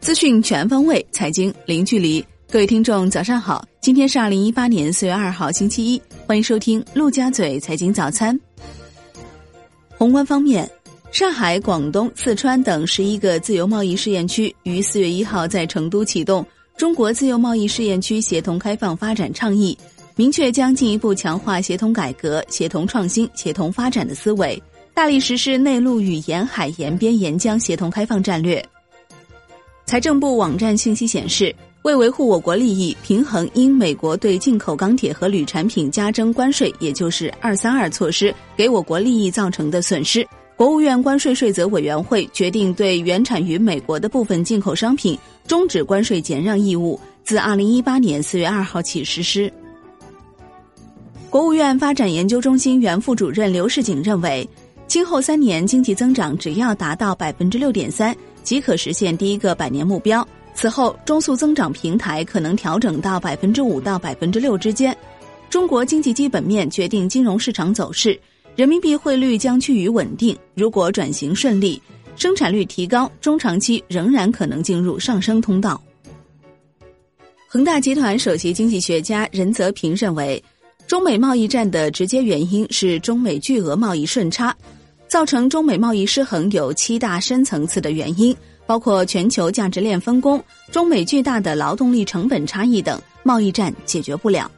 资讯全方位，财经零距离。各位听众，早上好！今天是二零一八年四月二号，星期一，欢迎收听陆家嘴财经早餐。宏观方面，上海、广东、四川等十一个自由贸易试验区于四月一号在成都启动中国自由贸易试验区协同开放发展倡议，明确将进一步强化协同改革、协同创新、协同发展的思维，大力实施内陆与沿海沿边沿江协同开放战略。财政部网站信息显示，为维护我国利益，平衡因美国对进口钢铁和铝产品加征关税，也就是“二三二”措施给我国利益造成的损失，国务院关税税则委员会决定对原产于美国的部分进口商品终止关税减让义务，自二零一八年四月二号起实施。国务院发展研究中心原副主任刘世锦认为，今后三年经济增长只要达到百分之六点三。即可实现第一个百年目标。此后，中速增长平台可能调整到百分之五到百分之六之间。中国经济基本面决定金融市场走势，人民币汇率将趋于稳定。如果转型顺利，生产率提高，中长期仍然可能进入上升通道。恒大集团首席经济学家任泽平认为，中美贸易战的直接原因是中美巨额贸易顺差。造成中美贸易失衡有七大深层次的原因，包括全球价值链分工、中美巨大的劳动力成本差异等，贸易战解决不了。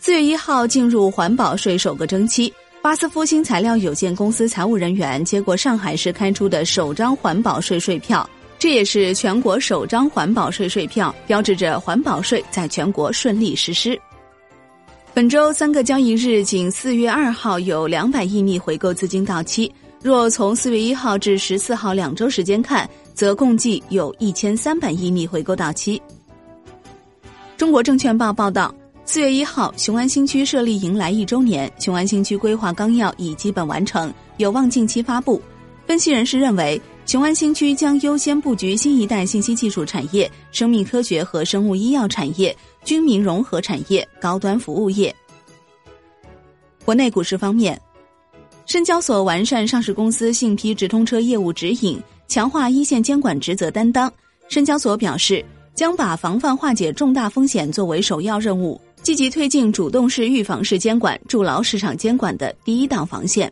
四月一号进入环保税首个征期，巴斯夫新材料有限公司财务人员接过上海市开出的首张环保税税票，这也是全国首张环保税税票，标志着环保税在全国顺利实施。本周三个交易日，仅四月二号有两百亿逆回购资金到期。若从四月一号至十四号两周时间看，则共计有一千三百亿逆回购到期。中国证券报报道，四月一号，雄安新区设立迎来一周年，雄安新区规划纲要已基本完成，有望近期发布。分析人士认为，雄安新区将优先布局新一代信息技术产业、生命科学和生物医药产业。军民融合产业、高端服务业。国内股市方面，深交所完善上市公司信批直通车业务指引，强化一线监管职责担当。深交所表示，将把防范化解重大风险作为首要任务，积极推进主动式预防式监管，筑牢市场监管的第一道防线。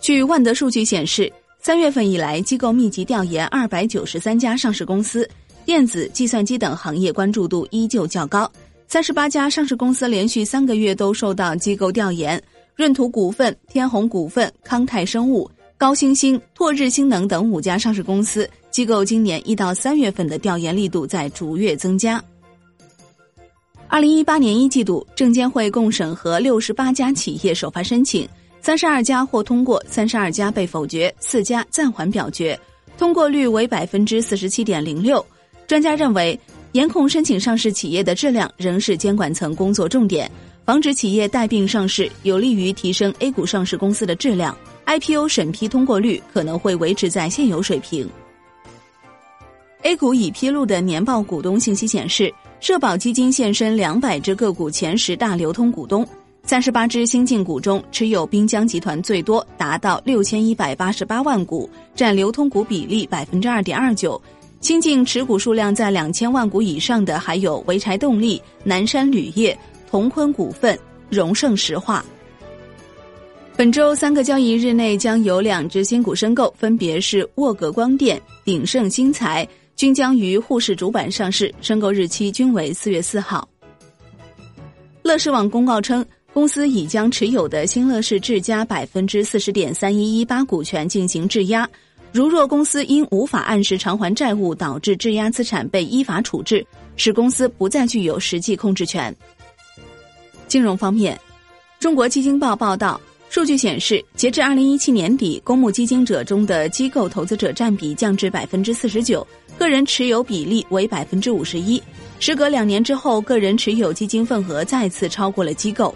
据万德数据显示，三月份以来，机构密集调研二百九十三家上市公司。电子、计算机等行业关注度依旧较高，三十八家上市公司连续三个月都受到机构调研。润图股份、天弘股份、康泰生物、高新星、拓日新能等五家上市公司，机构今年一到三月份的调研力度在逐月增加。二零一八年一季度，证监会共审核六十八家企业首发申请，三十二家获通过，三十二家被否决，四家暂缓表决，通过率为百分之四十七点零六。专家认为，严控申请上市企业的质量仍是监管层工作重点，防止企业带病上市，有利于提升 A 股上市公司的质量。IPO 审批通过率可能会维持在现有水平。A 股已披露的年报股东信息显示，社保基金现身两百只个股前十大流通股东，三十八只新进股中持有滨江集团最多，达到六千一百八十八万股，占流通股比例百分之二点二九。新进持股数量在两千万股以上的还有潍柴动力、南山铝业、同坤股份、荣盛石化。本周三个交易日内将有两只新股申购，分别是沃格光电、鼎盛新材，均将于沪市主板上市，申购日期均为四月四号。乐视网公告称，公司已将持有的新乐视智家百分之四十点三一一八股权进行质押。如若公司因无法按时偿还债务导致质押资产被依法处置，使公司不再具有实际控制权。金融方面，中国基金报报道，数据显示，截至二零一七年底，公募基金者中的机构投资者占比降至百分之四十九，个人持有比例为百分之五十一。时隔两年之后，个人持有基金份额再次超过了机构。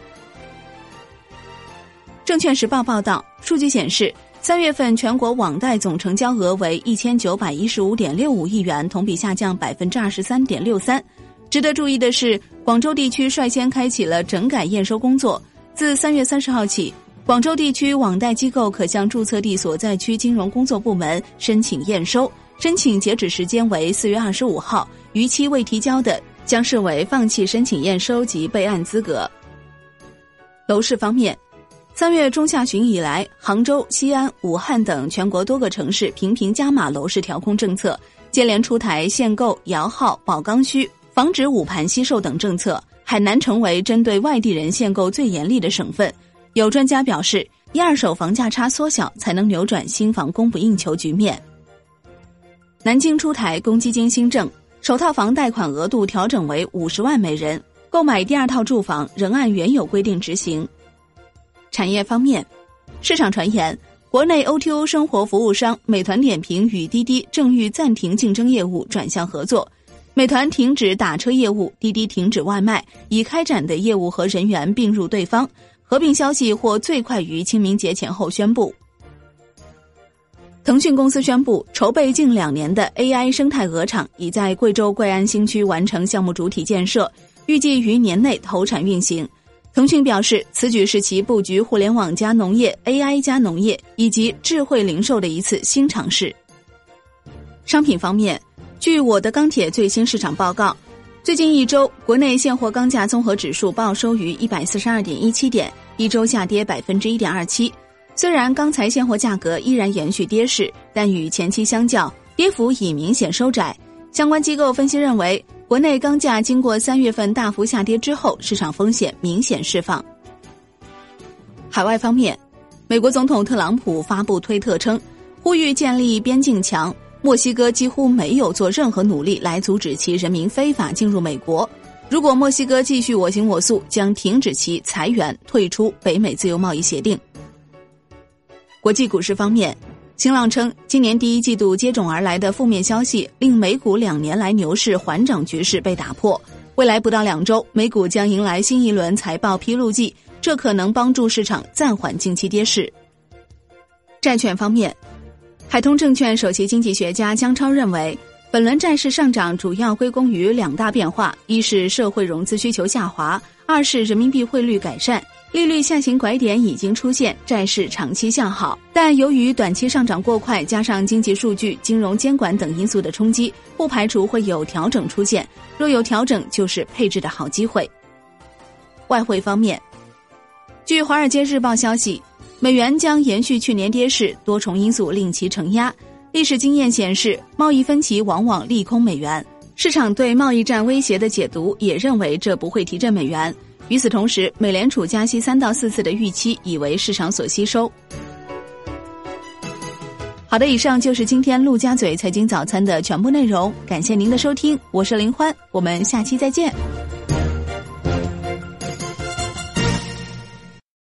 证券时报报道，数据显示。三月份全国网贷总成交额为一千九百一十五点六五亿元，同比下降百分之二十三点六三。值得注意的是，广州地区率先开启了整改验收工作。自三月三十号起，广州地区网贷机构可向注册地所在区金融工作部门申请验收，申请截止时间为四月二十五号，逾期未提交的将视为放弃申请验收及备案资格。楼市方面，三月中下旬以来，杭州、西安、武汉等全国多个城市频频加码楼市调控政策，接连出台限购、摇号、保刚需、防止捂盘惜售等政策，海南成为针对外地人限购最严厉的省份。有专家表示，一二手房价差缩小才能扭转新房供不应求局面。南京出台公积金新政，首套房贷款额度调整为五十万每人，购买第二套住房仍按原有规定执行。产业方面，市场传言，国内 O T O 生活服务商美团点评与滴滴正欲暂停竞争业务，转向合作。美团停止打车业务，滴滴停止外卖，已开展的业务和人员并入对方。合并消息或最快于清明节前后宣布。腾讯公司宣布，筹备近两年的 AI 生态鹅厂已在贵州贵安新区完成项目主体建设，预计于年内投产运行。腾讯表示，此举是其布局互联网加农业、AI 加农业以及智慧零售的一次新尝试。商品方面，据我的钢铁最新市场报告。最近一周，国内现货钢价综合指数报收于一百四十二点一七点，一周下跌百分之一点二七。虽然钢材现货价格依然延续跌势，但与前期相较，跌幅已明显收窄。相关机构分析认为，国内钢价经过三月份大幅下跌之后，市场风险明显释放。海外方面，美国总统特朗普发布推特称，呼吁建立边境墙。墨西哥几乎没有做任何努力来阻止其人民非法进入美国。如果墨西哥继续我行我素，将停止其裁员、退出北美自由贸易协定。国际股市方面，新浪称，今年第一季度接踵而来的负面消息令美股两年来牛市缓涨局势被打破。未来不到两周，美股将迎来新一轮财报披露季，这可能帮助市场暂缓近期跌势。债券方面。海通证券首席经济学家姜超认为，本轮债市上涨主要归功于两大变化：一是社会融资需求下滑，二是人民币汇率改善。利率下行拐点已经出现，债市长期向好。但由于短期上涨过快，加上经济数据、金融监管等因素的冲击，不排除会有调整出现。若有调整，就是配置的好机会。外汇方面，据《华尔街日报》消息。美元将延续去年跌势，多重因素令其承压。历史经验显示，贸易分歧往往利空美元。市场对贸易战威胁的解读也认为这不会提振美元。与此同时，美联储加息三到四次的预期已为市场所吸收。好的，以上就是今天陆家嘴财经早餐的全部内容，感谢您的收听，我是林欢，我们下期再见。